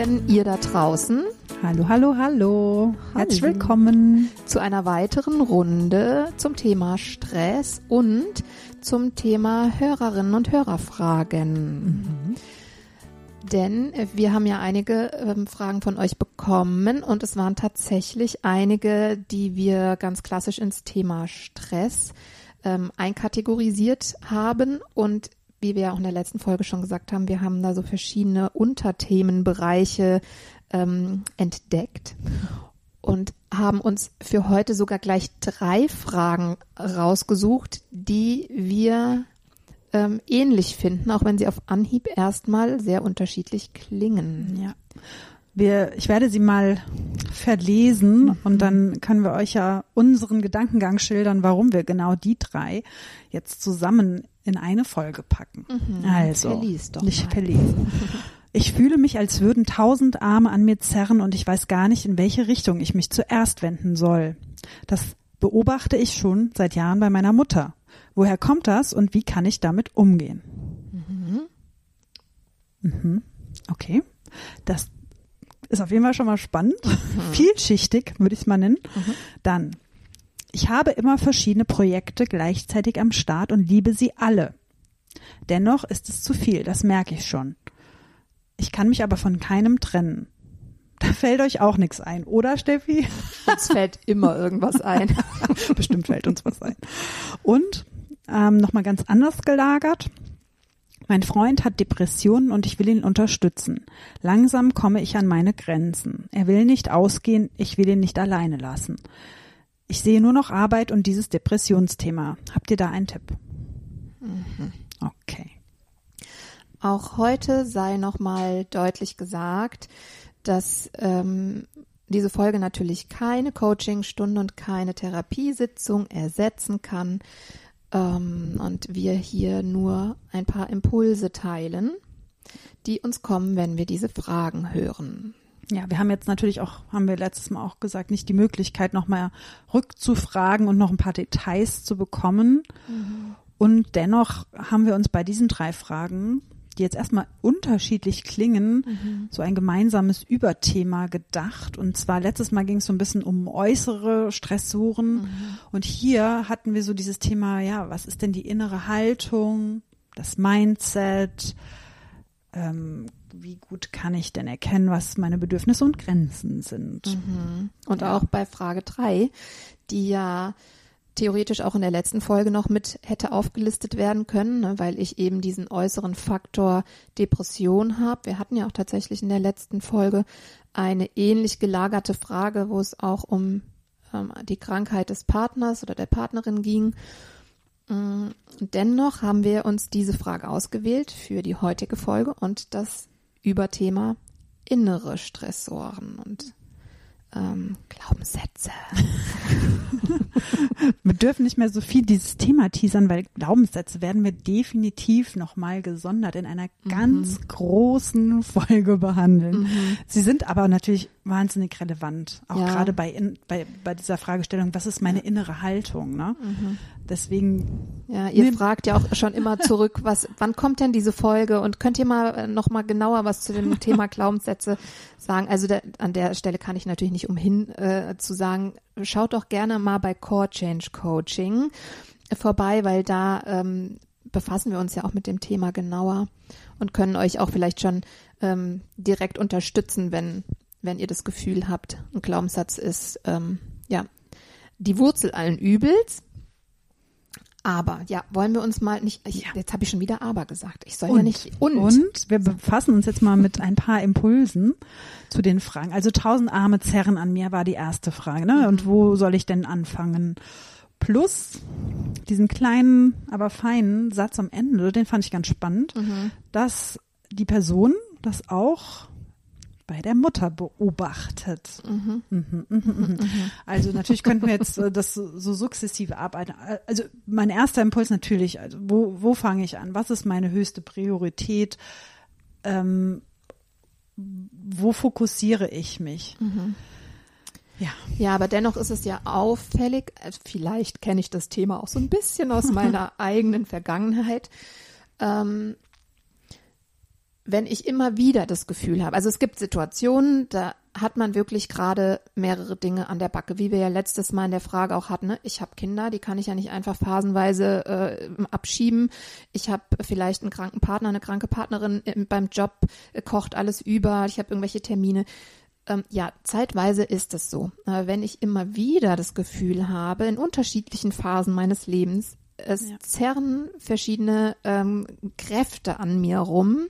Hallöchen, ihr da draußen. Hallo, hallo, hallo. Herzlich willkommen zu einer weiteren Runde zum Thema Stress und zum Thema Hörerinnen und Hörerfragen. Mhm. Denn wir haben ja einige ähm, Fragen von euch bekommen und es waren tatsächlich einige, die wir ganz klassisch ins Thema Stress ähm, einkategorisiert haben und wie wir ja auch in der letzten Folge schon gesagt haben, wir haben da so verschiedene Unterthemenbereiche ähm, entdeckt und haben uns für heute sogar gleich drei Fragen rausgesucht, die wir ähm, ähnlich finden, auch wenn sie auf Anhieb erstmal sehr unterschiedlich klingen. Ja. Wir, ich werde sie mal verlesen mhm. und dann können wir euch ja unseren Gedankengang schildern, warum wir genau die drei jetzt zusammen in eine Folge packen. Mhm. Also, verlies doch nicht verlesen. Ich fühle mich, als würden tausend Arme an mir zerren und ich weiß gar nicht, in welche Richtung ich mich zuerst wenden soll. Das beobachte ich schon seit Jahren bei meiner Mutter. Woher kommt das und wie kann ich damit umgehen? Mhm. Mhm. Okay. Das ist auf jeden Fall schon mal spannend. Mhm. Vielschichtig, würde ich es mal nennen. Mhm. Dann, ich habe immer verschiedene Projekte gleichzeitig am Start und liebe sie alle. Dennoch ist es zu viel, das merke ich schon. Ich kann mich aber von keinem trennen. Da fällt euch auch nichts ein, oder Steffi? Uns fällt immer irgendwas ein. Bestimmt fällt uns was ein. Und ähm, nochmal ganz anders gelagert. Mein Freund hat Depressionen und ich will ihn unterstützen. Langsam komme ich an meine Grenzen. Er will nicht ausgehen, ich will ihn nicht alleine lassen. Ich sehe nur noch Arbeit und dieses Depressionsthema. Habt ihr da einen Tipp? Mhm. Okay. Auch heute sei nochmal deutlich gesagt, dass ähm, diese Folge natürlich keine Coachingstunde und keine Therapiesitzung ersetzen kann ähm, und wir hier nur ein paar Impulse teilen, die uns kommen, wenn wir diese Fragen hören. Ja, wir haben jetzt natürlich auch, haben wir letztes Mal auch gesagt, nicht die Möglichkeit, nochmal rückzufragen und noch ein paar Details zu bekommen. Mhm. Und dennoch haben wir uns bei diesen drei Fragen die jetzt erstmal unterschiedlich klingen, mhm. so ein gemeinsames Überthema gedacht. Und zwar letztes Mal ging es so ein bisschen um äußere Stressoren. Mhm. Und hier hatten wir so dieses Thema, ja, was ist denn die innere Haltung, das Mindset? Ähm, wie gut kann ich denn erkennen, was meine Bedürfnisse und Grenzen sind? Mhm. Und ja. auch bei Frage drei, die ja theoretisch auch in der letzten Folge noch mit hätte aufgelistet werden können, ne, weil ich eben diesen äußeren Faktor Depression habe. Wir hatten ja auch tatsächlich in der letzten Folge eine ähnlich gelagerte Frage, wo es auch um ähm, die Krankheit des Partners oder der Partnerin ging. Mm, dennoch haben wir uns diese Frage ausgewählt für die heutige Folge und das Überthema innere Stressoren. Und ähm, Glaubenssätze. wir dürfen nicht mehr so viel dieses Thema teasern, weil Glaubenssätze werden wir definitiv nochmal gesondert in einer mhm. ganz großen Folge behandeln. Mhm. Sie sind aber natürlich wahnsinnig relevant, auch ja. gerade bei, in, bei, bei dieser Fragestellung, was ist meine innere Haltung? Ne? Mhm. Deswegen. Ja, ihr fragt ja auch schon immer zurück, was, wann kommt denn diese Folge und könnt ihr mal äh, noch mal genauer was zu dem Thema Glaubenssätze sagen? Also der, an der Stelle kann ich natürlich nicht umhin äh, zu sagen, schaut doch gerne mal bei Core Change Coaching vorbei, weil da ähm, befassen wir uns ja auch mit dem Thema genauer und können euch auch vielleicht schon ähm, direkt unterstützen, wenn wenn ihr das Gefühl habt, ein Glaubenssatz ist ähm, ja die Wurzel allen Übels. Aber ja, wollen wir uns mal nicht. Ich, ja. Jetzt habe ich schon wieder aber gesagt. Ich soll und, ja nicht. Und. und wir befassen uns jetzt mal mit ein paar Impulsen zu den Fragen. Also tausend Arme zerren an mir war die erste Frage. Ne? Und wo soll ich denn anfangen? Plus diesen kleinen, aber feinen Satz am Ende, den fand ich ganz spannend, mhm. dass die Person das auch bei der Mutter beobachtet. Mhm. Mhm, mhm, mhm. Also natürlich könnten wir jetzt äh, das so, so sukzessive arbeiten. Also mein erster Impuls natürlich, also wo, wo fange ich an? Was ist meine höchste Priorität? Ähm, wo fokussiere ich mich? Mhm. Ja. Ja, aber dennoch ist es ja auffällig, also vielleicht kenne ich das Thema auch so ein bisschen aus meiner eigenen Vergangenheit. Ähm, wenn ich immer wieder das Gefühl habe, also es gibt Situationen, da hat man wirklich gerade mehrere Dinge an der Backe, wie wir ja letztes Mal in der Frage auch hatten. Ne? Ich habe Kinder, die kann ich ja nicht einfach phasenweise äh, abschieben. Ich habe vielleicht einen kranken Partner, eine kranke Partnerin äh, beim Job, äh, kocht alles über, ich habe irgendwelche Termine. Ähm, ja, zeitweise ist es so. Aber wenn ich immer wieder das Gefühl habe, in unterschiedlichen Phasen meines Lebens, es ja. zerren verschiedene ähm, Kräfte an mir rum,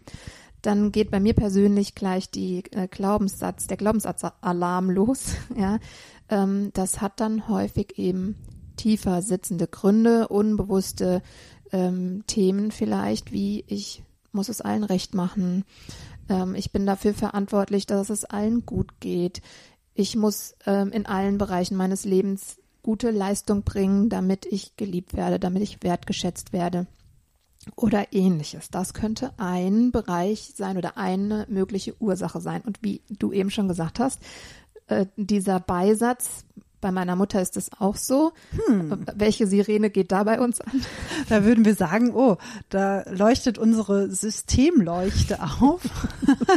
dann geht bei mir persönlich gleich die äh, Glaubenssatz, der Glaubenssatzalarm los. Ja, ähm, das hat dann häufig eben tiefer sitzende Gründe, unbewusste ähm, Themen vielleicht, wie ich muss es allen recht machen. Ähm, ich bin dafür verantwortlich, dass es allen gut geht. Ich muss ähm, in allen Bereichen meines Lebens gute Leistung bringen, damit ich geliebt werde, damit ich wertgeschätzt werde oder ähnliches. Das könnte ein Bereich sein oder eine mögliche Ursache sein. Und wie du eben schon gesagt hast, äh, dieser Beisatz, bei meiner Mutter ist es auch so. Hm. Welche Sirene geht da bei uns an? Da würden wir sagen, oh, da leuchtet unsere Systemleuchte auf.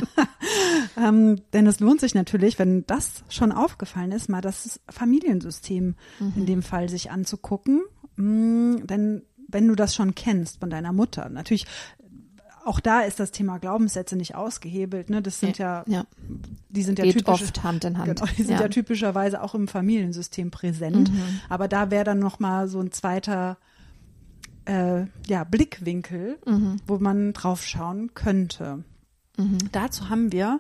ähm, denn es lohnt sich natürlich, wenn das schon aufgefallen ist, mal das Familiensystem mhm. in dem Fall sich anzugucken. Mm, denn wenn du das schon kennst von deiner Mutter, natürlich auch da ist das Thema Glaubenssätze nicht ausgehebelt. Ne? Das sind ja, ja. die sind ja typisch, oft Hand in Hand. Genau, die sind ja. ja typischerweise auch im Familiensystem präsent. Mhm. Aber da wäre dann noch mal so ein zweiter äh, ja, Blickwinkel, mhm. wo man drauf schauen könnte. Mhm. Dazu haben wir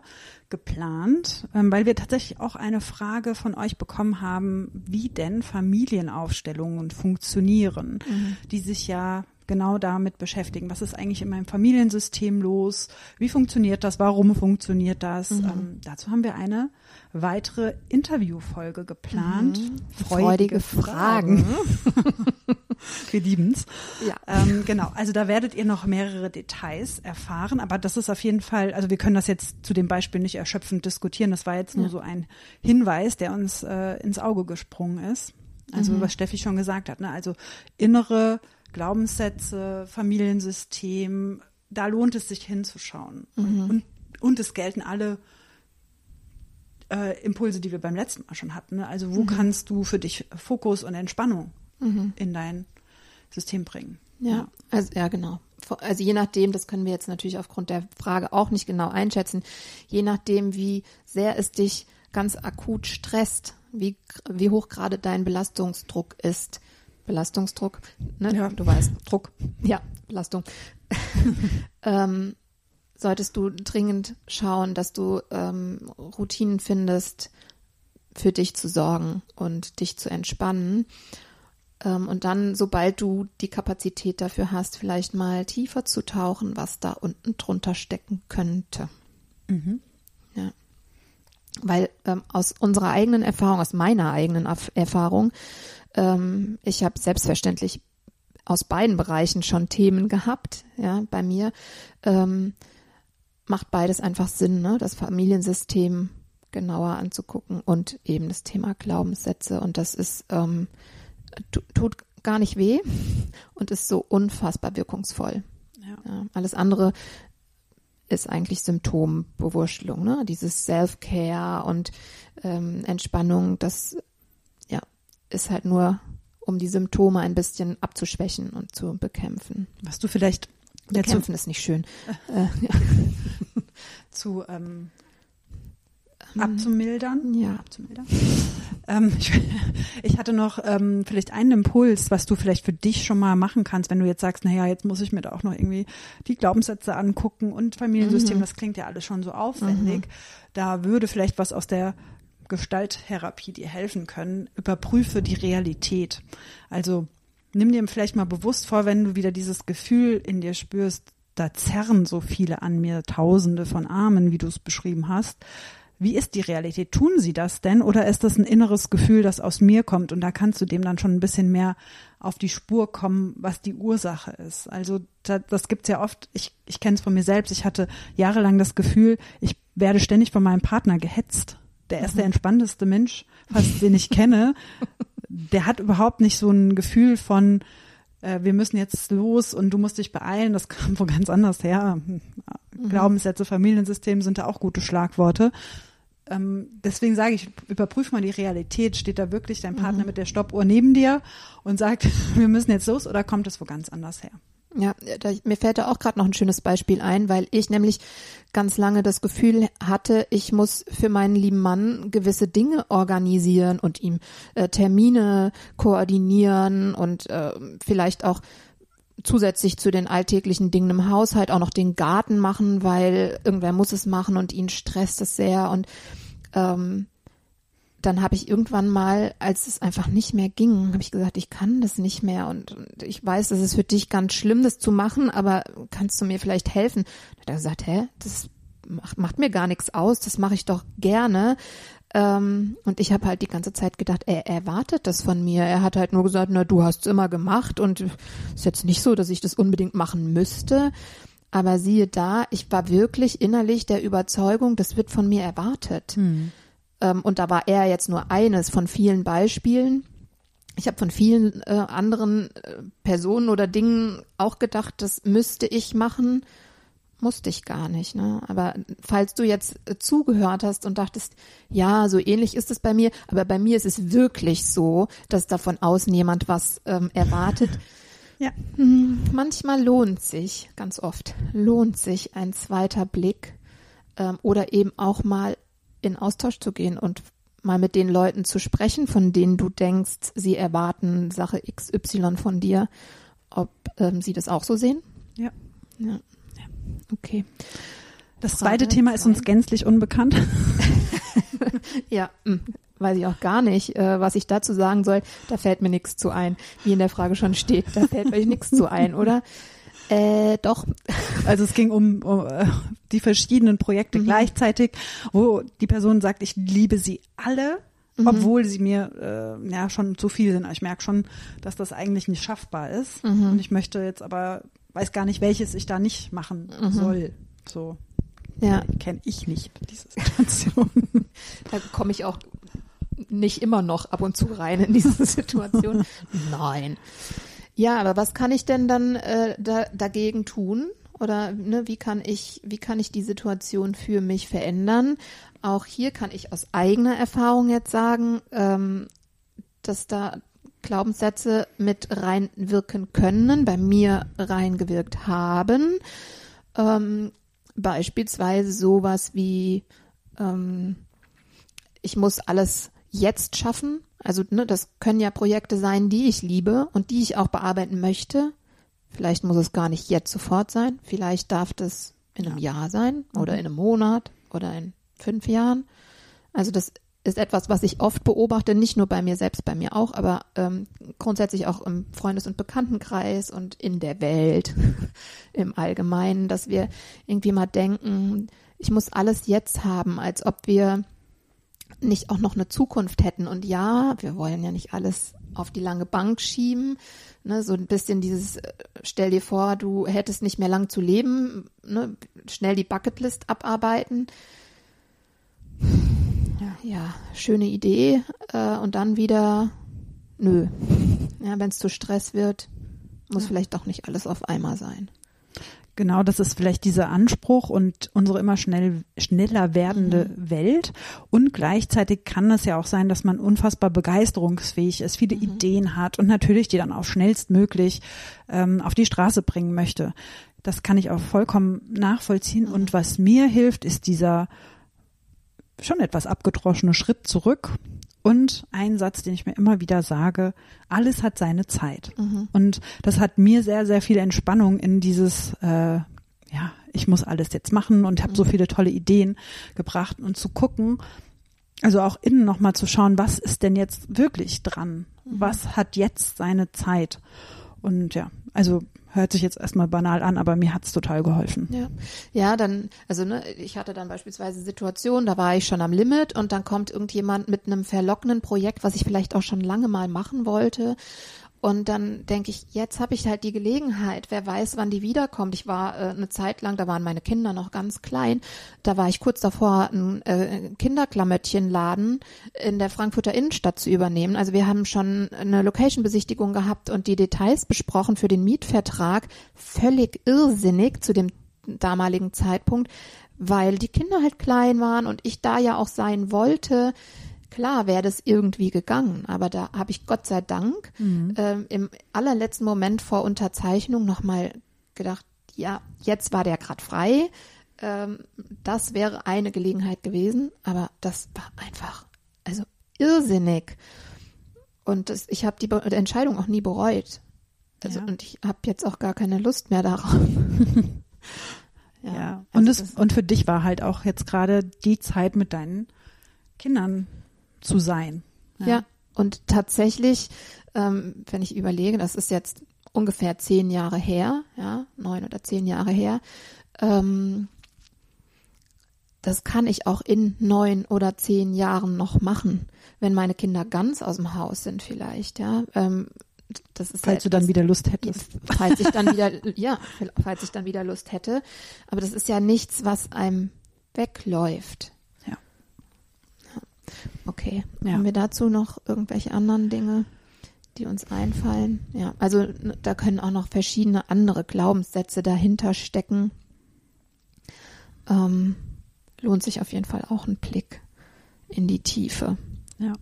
geplant, ähm, weil wir tatsächlich auch eine Frage von euch bekommen haben, wie denn Familienaufstellungen funktionieren, mhm. die sich ja genau damit beschäftigen. Was ist eigentlich in meinem Familiensystem los? Wie funktioniert das? Warum funktioniert das? Mhm. Ähm, dazu haben wir eine weitere Interviewfolge geplant. Mhm. Freudige, Freudige, Fragen. Fragen. wir lieben's. Ja. Ähm, genau. Also da werdet ihr noch mehrere Details erfahren. Aber das ist auf jeden Fall, also wir können das jetzt zu dem Beispiel nicht erschöpfend diskutieren. Das war jetzt nur ja. so ein Hinweis, der uns äh, ins Auge gesprungen ist. Also mhm. was Steffi schon gesagt hat. Ne? Also innere Glaubenssätze, Familiensystem, da lohnt es sich hinzuschauen. Mhm. Und, und, es gelten alle äh, Impulse, die wir beim letzten Mal schon hatten. Ne? Also wo mhm. kannst du für dich Fokus und Entspannung mhm. in dein System bringen? Ja, ja, also ja, genau. Also je nachdem, das können wir jetzt natürlich aufgrund der Frage auch nicht genau einschätzen, je nachdem, wie sehr es dich ganz akut stresst, wie, wie hoch gerade dein Belastungsdruck ist, Belastungsdruck, ne? Ja. Du weißt, Druck, ja, Belastung. ähm, solltest du dringend schauen, dass du ähm, Routinen findest, für dich zu sorgen und dich zu entspannen. Ähm, und dann, sobald du die Kapazität dafür hast, vielleicht mal tiefer zu tauchen, was da unten drunter stecken könnte. Mhm. Ja. Weil ähm, aus unserer eigenen Erfahrung, aus meiner eigenen Erfahrung, ähm, ich habe selbstverständlich aus beiden Bereichen schon Themen gehabt, ja, bei mir. Ähm, macht beides einfach Sinn, ne? das Familiensystem genauer anzugucken und eben das Thema Glaubenssätze. Und das ist, ähm, tut gar nicht weh und ist so unfassbar wirkungsvoll. Ja. Ja, alles andere ist eigentlich Symptombewurschtelung, ne? Dieses Self-Care und ähm, Entspannung, das ist halt nur, um die Symptome ein bisschen abzuschwächen und zu bekämpfen. Was du vielleicht Bekämpfen ist nicht schön. äh, ja. zu ähm, ähm, abzumildern. Ja. Abzumildern. Ähm, ich, ich, hatte noch ähm, vielleicht einen Impuls, was du vielleicht für dich schon mal machen kannst, wenn du jetzt sagst, naja, jetzt muss ich mir da auch noch irgendwie die Glaubenssätze angucken und Familiensystem, mhm. das klingt ja alles schon so aufwendig. Mhm. Da würde vielleicht was aus der Gestalttherapie dir helfen können. Überprüfe die Realität. Also nimm dir vielleicht mal bewusst vor, wenn du wieder dieses Gefühl in dir spürst, da zerren so viele an mir, tausende von Armen, wie du es beschrieben hast. Wie ist die Realität? Tun sie das denn oder ist das ein inneres Gefühl, das aus mir kommt? Und da kannst du dem dann schon ein bisschen mehr auf die Spur kommen, was die Ursache ist. Also da, das gibt's ja oft, ich, ich kenne es von mir selbst, ich hatte jahrelang das Gefühl, ich werde ständig von meinem Partner gehetzt. Der ist der entspannteste Mensch, fast den ich kenne. Der hat überhaupt nicht so ein Gefühl von, äh, wir müssen jetzt los und du musst dich beeilen. Das kam wo ganz anders her. Mhm. Glaubenssätze, Familiensystem sind da auch gute Schlagworte. Ähm, deswegen sage ich, überprüf mal die Realität. Steht da wirklich dein Partner mhm. mit der Stoppuhr neben dir und sagt, wir müssen jetzt los oder kommt es wo ganz anders her? Ja, da, mir fällt da auch gerade noch ein schönes Beispiel ein, weil ich nämlich ganz lange das Gefühl hatte, ich muss für meinen lieben Mann gewisse Dinge organisieren und ihm äh, Termine koordinieren und äh, vielleicht auch zusätzlich zu den alltäglichen Dingen im Haushalt auch noch den Garten machen, weil irgendwer muss es machen und ihn stresst es sehr und ähm, dann habe ich irgendwann mal, als es einfach nicht mehr ging, habe ich gesagt, ich kann das nicht mehr und, und ich weiß, das ist für dich ganz schlimm, das zu machen, aber kannst du mir vielleicht helfen? Da hat er gesagt, hä, das macht, macht mir gar nichts aus, das mache ich doch gerne. Ähm, und ich habe halt die ganze Zeit gedacht, er erwartet das von mir. Er hat halt nur gesagt, na, du hast es immer gemacht und ist jetzt nicht so, dass ich das unbedingt machen müsste. Aber siehe da, ich war wirklich innerlich der Überzeugung, das wird von mir erwartet. Hm. Ähm, und da war er jetzt nur eines von vielen Beispielen. Ich habe von vielen äh, anderen äh, Personen oder Dingen auch gedacht, das müsste ich machen. Musste ich gar nicht, ne? Aber falls du jetzt äh, zugehört hast und dachtest, ja, so ähnlich ist es bei mir, aber bei mir ist es wirklich so, dass da von außen jemand was ähm, erwartet. Ja. Hm, manchmal lohnt sich, ganz oft, lohnt sich ein zweiter Blick ähm, oder eben auch mal in Austausch zu gehen und mal mit den Leuten zu sprechen, von denen du denkst, sie erwarten Sache XY von dir, ob ähm, sie das auch so sehen? Ja. Ja. Okay. Das zweite Frage Thema ist uns gänzlich unbekannt. ja, hm, weiß ich auch gar nicht, äh, was ich dazu sagen soll. Da fällt mir nichts zu ein. Wie in der Frage schon steht, da fällt euch nichts zu ein, oder? Äh, doch. Also es ging um, um äh, die verschiedenen Projekte mhm. gleichzeitig, wo die Person sagt, ich liebe sie alle, mhm. obwohl sie mir äh, ja schon zu viel sind. Ich merke schon, dass das eigentlich nicht schaffbar ist. Mhm. Und ich möchte jetzt aber, weiß gar nicht, welches ich da nicht machen mhm. soll. So. Ja. Kenne ich nicht, diese Situation. da komme ich auch nicht immer noch ab und zu rein in diese Situation. Nein. Ja, aber was kann ich denn dann äh, da, dagegen tun? Oder ne, wie kann ich, wie kann ich die Situation für mich verändern? Auch hier kann ich aus eigener Erfahrung jetzt sagen, ähm, dass da Glaubenssätze mit reinwirken können, bei mir reingewirkt haben. Ähm, beispielsweise sowas wie ähm, ich muss alles jetzt schaffen. Also ne, das können ja Projekte sein, die ich liebe und die ich auch bearbeiten möchte. Vielleicht muss es gar nicht jetzt sofort sein. Vielleicht darf das in einem ja. Jahr sein oder mhm. in einem Monat oder in fünf Jahren. Also das ist etwas, was ich oft beobachte, nicht nur bei mir selbst, bei mir auch, aber ähm, grundsätzlich auch im Freundes- und Bekanntenkreis und in der Welt im Allgemeinen, dass wir irgendwie mal denken, ich muss alles jetzt haben, als ob wir nicht auch noch eine Zukunft hätten. Und ja, wir wollen ja nicht alles auf die lange Bank schieben. Ne, so ein bisschen dieses, äh, stell dir vor, du hättest nicht mehr lang zu leben, ne, schnell die Bucketlist abarbeiten. Ja, ja schöne Idee. Äh, und dann wieder, nö. Ja, wenn es zu Stress wird, muss ja. vielleicht doch nicht alles auf einmal sein. Genau, das ist vielleicht dieser Anspruch und unsere immer schnell, schneller werdende mhm. Welt. Und gleichzeitig kann es ja auch sein, dass man unfassbar begeisterungsfähig ist, viele mhm. Ideen hat und natürlich die dann auch schnellstmöglich ähm, auf die Straße bringen möchte. Das kann ich auch vollkommen nachvollziehen. Mhm. Und was mir hilft, ist dieser schon etwas abgedroschene Schritt zurück und ein Satz, den ich mir immer wieder sage, alles hat seine Zeit. Mhm. Und das hat mir sehr, sehr viel Entspannung in dieses, äh, ja, ich muss alles jetzt machen und habe mhm. so viele tolle Ideen gebracht und zu gucken, also auch innen nochmal zu schauen, was ist denn jetzt wirklich dran? Mhm. Was hat jetzt seine Zeit? Und ja, also hört sich jetzt erstmal banal an, aber mir hat's total geholfen. Ja, ja, dann, also ne, ich hatte dann beispielsweise Situationen, da war ich schon am Limit und dann kommt irgendjemand mit einem verlockenden Projekt, was ich vielleicht auch schon lange mal machen wollte und dann denke ich, jetzt habe ich halt die Gelegenheit. Wer weiß, wann die wiederkommt. Ich war äh, eine Zeit lang, da waren meine Kinder noch ganz klein. Da war ich kurz davor, ein äh, Kinderklamottchenladen in der Frankfurter Innenstadt zu übernehmen. Also wir haben schon eine Location-Besichtigung gehabt und die Details besprochen für den Mietvertrag. Völlig irrsinnig zu dem damaligen Zeitpunkt, weil die Kinder halt klein waren und ich da ja auch sein wollte klar wäre das irgendwie gegangen, aber da habe ich Gott sei Dank mhm. ähm, im allerletzten Moment vor Unterzeichnung nochmal gedacht, ja, jetzt war der gerade frei. Ähm, das wäre eine Gelegenheit gewesen, aber das war einfach, also irrsinnig. Und das, ich habe die, Be Entscheidung auch nie bereut. Also, ja. Und ich habe jetzt auch gar keine Lust mehr darauf. ja, ja. Und, also es, und für dich war halt auch jetzt gerade die Zeit mit deinen Kindern zu sein. Ja, ja und tatsächlich, ähm, wenn ich überlege, das ist jetzt ungefähr zehn Jahre her, ja, neun oder zehn Jahre her, ähm, das kann ich auch in neun oder zehn Jahren noch machen, wenn meine Kinder ganz aus dem Haus sind vielleicht, ja. Ähm, das ist falls halt du dann wieder Lust hättest. Falls ich dann wieder, ja, falls ich dann wieder Lust hätte. Aber das ist ja nichts, was einem wegläuft. Okay. Ja. Haben wir dazu noch irgendwelche anderen Dinge, die uns einfallen? Ja, also da können auch noch verschiedene andere Glaubenssätze dahinter stecken. Ähm, lohnt sich auf jeden Fall auch ein Blick in die Tiefe. Ja.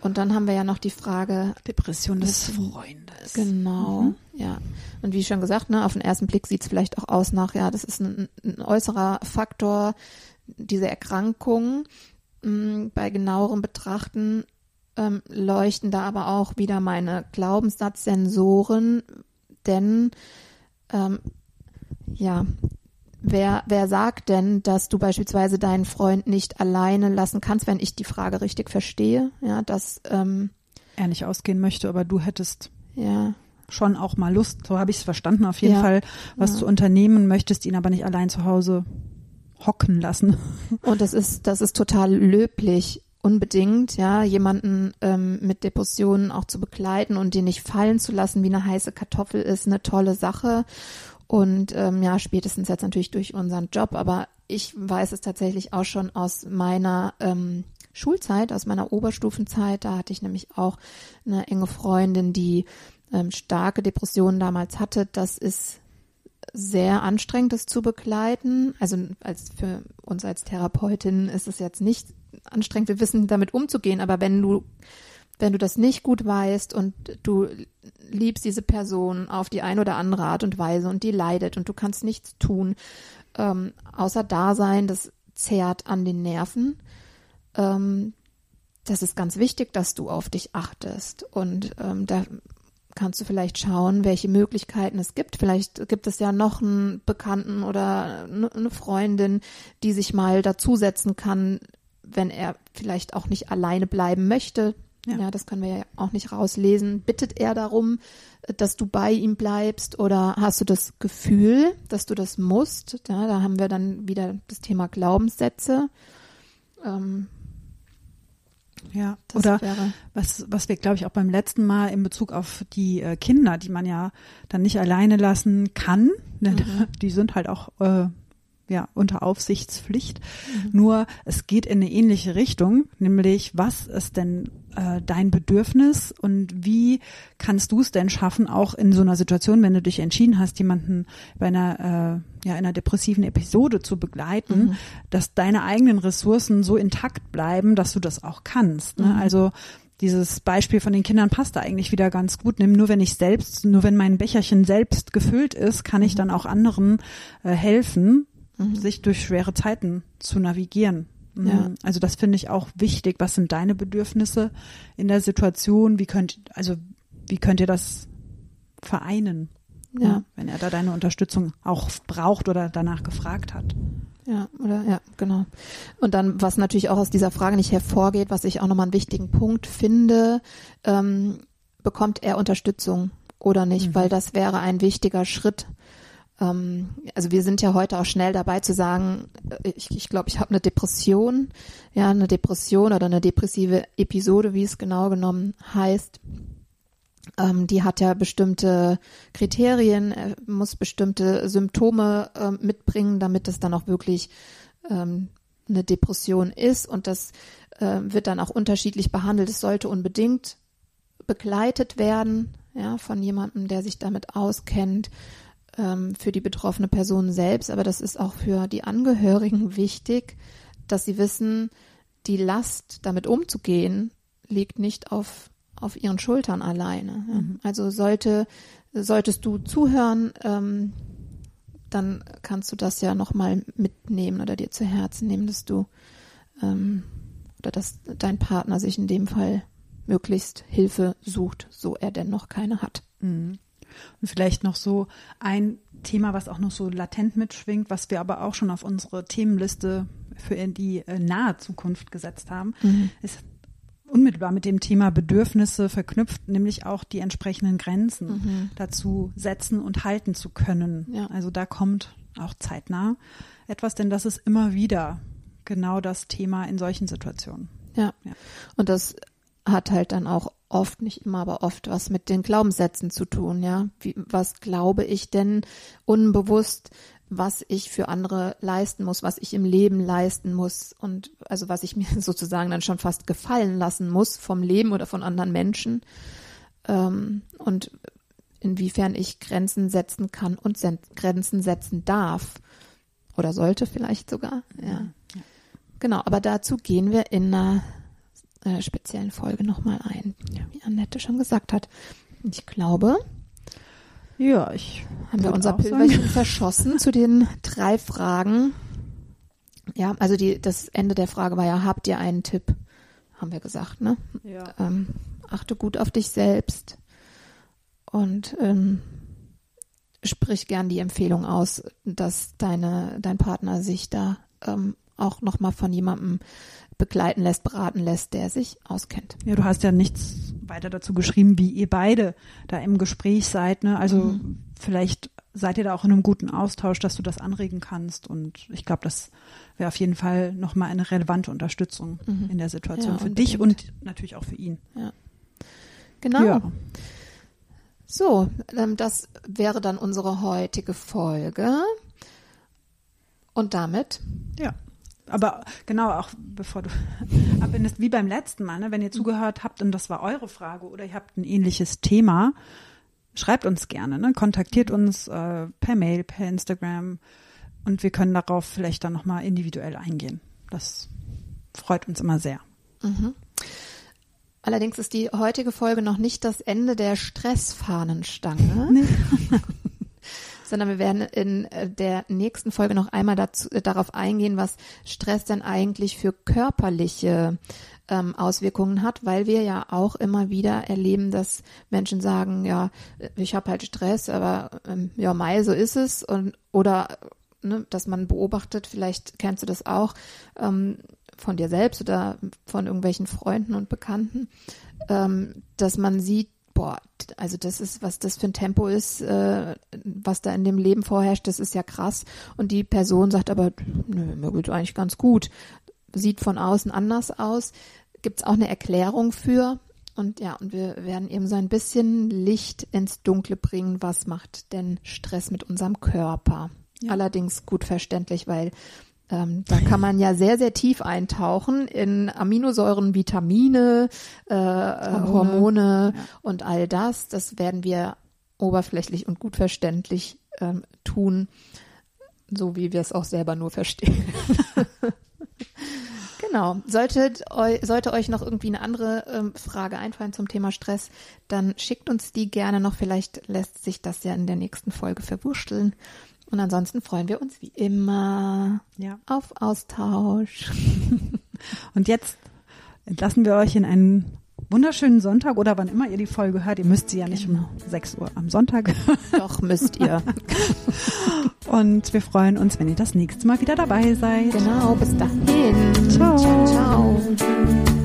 Und dann haben wir ja noch die Frage Depression des Freundes. Genau, mhm. ja. Und wie schon gesagt, ne, auf den ersten Blick sieht es vielleicht auch aus nach, ja, das ist ein, ein äußerer Faktor, diese Erkrankung. Mm, bei genauerem Betrachten ähm, leuchten da aber auch wieder meine Glaubenssatzsensoren, denn ähm, ja, wer, wer sagt denn, dass du beispielsweise deinen Freund nicht alleine lassen kannst, wenn ich die Frage richtig verstehe, ja, dass ähm, er nicht ausgehen möchte, aber du hättest ja schon auch mal Lust, so habe ich es verstanden, auf jeden ja. Fall, was ja. zu unternehmen, möchtest ihn aber nicht allein zu Hause hocken lassen. Und das ist, das ist total löblich, unbedingt, ja, jemanden ähm, mit Depressionen auch zu begleiten und den nicht fallen zu lassen, wie eine heiße Kartoffel ist eine tolle Sache. Und ähm, ja, spätestens jetzt natürlich durch unseren Job, aber ich weiß es tatsächlich auch schon aus meiner ähm, Schulzeit, aus meiner Oberstufenzeit. Da hatte ich nämlich auch eine enge Freundin, die ähm, starke Depressionen damals hatte. Das ist sehr anstrengend, das zu begleiten. Also als für uns als Therapeutin ist es jetzt nicht anstrengend, wir wissen damit umzugehen, aber wenn du wenn du das nicht gut weißt und du liebst diese Person auf die eine oder andere Art und Weise und die leidet und du kannst nichts tun, ähm, außer da sein, das zehrt an den Nerven. Ähm, das ist ganz wichtig, dass du auf dich achtest. Und ähm, da kannst du vielleicht schauen, welche Möglichkeiten es gibt. Vielleicht gibt es ja noch einen Bekannten oder eine Freundin, die sich mal dazusetzen kann, wenn er vielleicht auch nicht alleine bleiben möchte. Ja. ja, das können wir ja auch nicht rauslesen. Bittet er darum, dass du bei ihm bleibst oder hast du das Gefühl, dass du das musst? Ja, da haben wir dann wieder das Thema Glaubenssätze. Ähm, ja, das oder wäre. was, was wir, glaube ich, auch beim letzten Mal in Bezug auf die äh, Kinder, die man ja dann nicht alleine lassen kann, denn mhm. die sind halt auch äh, ja, unter Aufsichtspflicht. Mhm. Nur es geht in eine ähnliche Richtung, nämlich was ist denn äh, dein Bedürfnis und wie kannst du es denn schaffen, auch in so einer Situation, wenn du dich entschieden hast, jemanden bei einer, äh, ja, einer depressiven Episode zu begleiten, mhm. dass deine eigenen Ressourcen so intakt bleiben, dass du das auch kannst. Ne? Mhm. Also dieses Beispiel von den Kindern passt da eigentlich wieder ganz gut. Nimm nur wenn ich selbst, nur wenn mein Becherchen selbst gefüllt ist, kann ich mhm. dann auch anderen äh, helfen mhm. sich durch schwere Zeiten zu navigieren. Mhm. Ja. Also das finde ich auch wichtig. Was sind deine Bedürfnisse in der Situation? Wie könnt, also wie könnt ihr das vereinen? Ja. ja. Wenn er da deine Unterstützung auch braucht oder danach gefragt hat. Ja, oder ja, genau. Und dann, was natürlich auch aus dieser Frage nicht hervorgeht, was ich auch nochmal einen wichtigen Punkt finde, ähm, bekommt er Unterstützung oder nicht, mhm. weil das wäre ein wichtiger Schritt. Ähm, also wir sind ja heute auch schnell dabei zu sagen, äh, ich glaube, ich, glaub, ich habe eine Depression, ja, eine Depression oder eine depressive Episode, wie es genau genommen heißt. Ähm, die hat ja bestimmte Kriterien, äh, muss bestimmte Symptome äh, mitbringen, damit es dann auch wirklich ähm, eine Depression ist und das äh, wird dann auch unterschiedlich behandelt. Es sollte unbedingt begleitet werden, ja, von jemandem, der sich damit auskennt, ähm, für die betroffene Person selbst, aber das ist auch für die Angehörigen wichtig, dass sie wissen, die Last, damit umzugehen, liegt nicht auf, auf ihren Schultern alleine. Mhm. Also sollte, solltest du zuhören, ähm, dann kannst du das ja nochmal mitnehmen oder dir zu Herzen nehmen, dass du ähm, oder dass dein Partner sich in dem Fall möglichst Hilfe sucht, so er denn noch keine hat. Mhm. Und vielleicht noch so ein Thema, was auch noch so latent mitschwingt, was wir aber auch schon auf unsere Themenliste für die äh, nahe Zukunft gesetzt haben, mhm. ist unmittelbar mit dem Thema Bedürfnisse verknüpft, nämlich auch die entsprechenden Grenzen mhm. dazu setzen und halten zu können. Ja. Also da kommt auch zeitnah etwas, denn das ist immer wieder genau das Thema in solchen Situationen. Ja. ja. Und das hat halt dann auch oft, nicht immer, aber oft was mit den Glaubenssätzen zu tun, ja. Wie, was glaube ich denn unbewusst, was ich für andere leisten muss, was ich im Leben leisten muss und also was ich mir sozusagen dann schon fast gefallen lassen muss vom Leben oder von anderen Menschen ähm, und inwiefern ich Grenzen setzen kann und Grenzen setzen darf oder sollte vielleicht sogar, ja. Genau, aber dazu gehen wir in einer äh, speziellen Folge nochmal ein, ja. wie Annette schon gesagt hat. Ich glaube, ja, ich haben wir unser Pilgerchen verschossen zu den drei Fragen. Ja, also die, das Ende der Frage war ja, habt ihr einen Tipp? Haben wir gesagt, ne? Ja. Ähm, achte gut auf dich selbst und ähm, sprich gern die Empfehlung aus, dass deine, dein Partner sich da ähm, auch nochmal von jemandem begleiten lässt, beraten lässt, der sich auskennt. Ja, du hast ja nichts weiter dazu geschrieben, wie ihr beide da im Gespräch seid. Ne? Also mhm. vielleicht seid ihr da auch in einem guten Austausch, dass du das anregen kannst. Und ich glaube, das wäre auf jeden Fall nochmal eine relevante Unterstützung mhm. in der Situation ja, für unbedingt. dich und natürlich auch für ihn. Ja. Genau. Ja. So, ähm, das wäre dann unsere heutige Folge. Und damit ja aber genau, auch bevor du abbindest, wie beim letzten Mal, ne, wenn ihr zugehört habt und das war eure Frage oder ihr habt ein ähnliches Thema, schreibt uns gerne, ne? kontaktiert uns äh, per Mail, per Instagram und wir können darauf vielleicht dann nochmal individuell eingehen. Das freut uns immer sehr. Mhm. Allerdings ist die heutige Folge noch nicht das Ende der Stressfahnenstange. Nee. sondern wir werden in äh, der nächsten Folge noch einmal dazu, äh, darauf eingehen, was Stress denn eigentlich für körperliche ähm, Auswirkungen hat, weil wir ja auch immer wieder erleben, dass Menschen sagen, ja, ich habe halt Stress, aber ähm, ja, Mai, so ist es. Und oder ne, dass man beobachtet, vielleicht kennst du das auch ähm, von dir selbst oder von irgendwelchen Freunden und Bekannten, ähm, dass man sieht, boah, also das ist, was das für ein Tempo ist, äh, was da in dem Leben vorherrscht, das ist ja krass. Und die Person sagt aber, nö, mir geht eigentlich ganz gut. Sieht von außen anders aus. Gibt es auch eine Erklärung für? Und ja, und wir werden eben so ein bisschen Licht ins Dunkle bringen. Was macht denn Stress mit unserem Körper? Ja. Allerdings gut verständlich, weil ähm, da kann man ja sehr, sehr tief eintauchen in Aminosäuren, Vitamine, äh, Hormone, Hormone ja. und all das. Das werden wir oberflächlich und gut verständlich ähm, tun, so wie wir es auch selber nur verstehen. genau. Sollte, sollte euch noch irgendwie eine andere ähm, Frage einfallen zum Thema Stress, dann schickt uns die gerne noch. Vielleicht lässt sich das ja in der nächsten Folge verwurschteln. Und ansonsten freuen wir uns wie immer ja. auf Austausch. Und jetzt entlassen wir euch in einen wunderschönen Sonntag oder wann immer ihr die Folge hört. Ihr müsst sie ja nicht genau. um 6 Uhr am Sonntag. Doch, müsst ihr. Und wir freuen uns, wenn ihr das nächste Mal wieder dabei seid. Genau, bis dahin. Ciao. Ciao, ciao.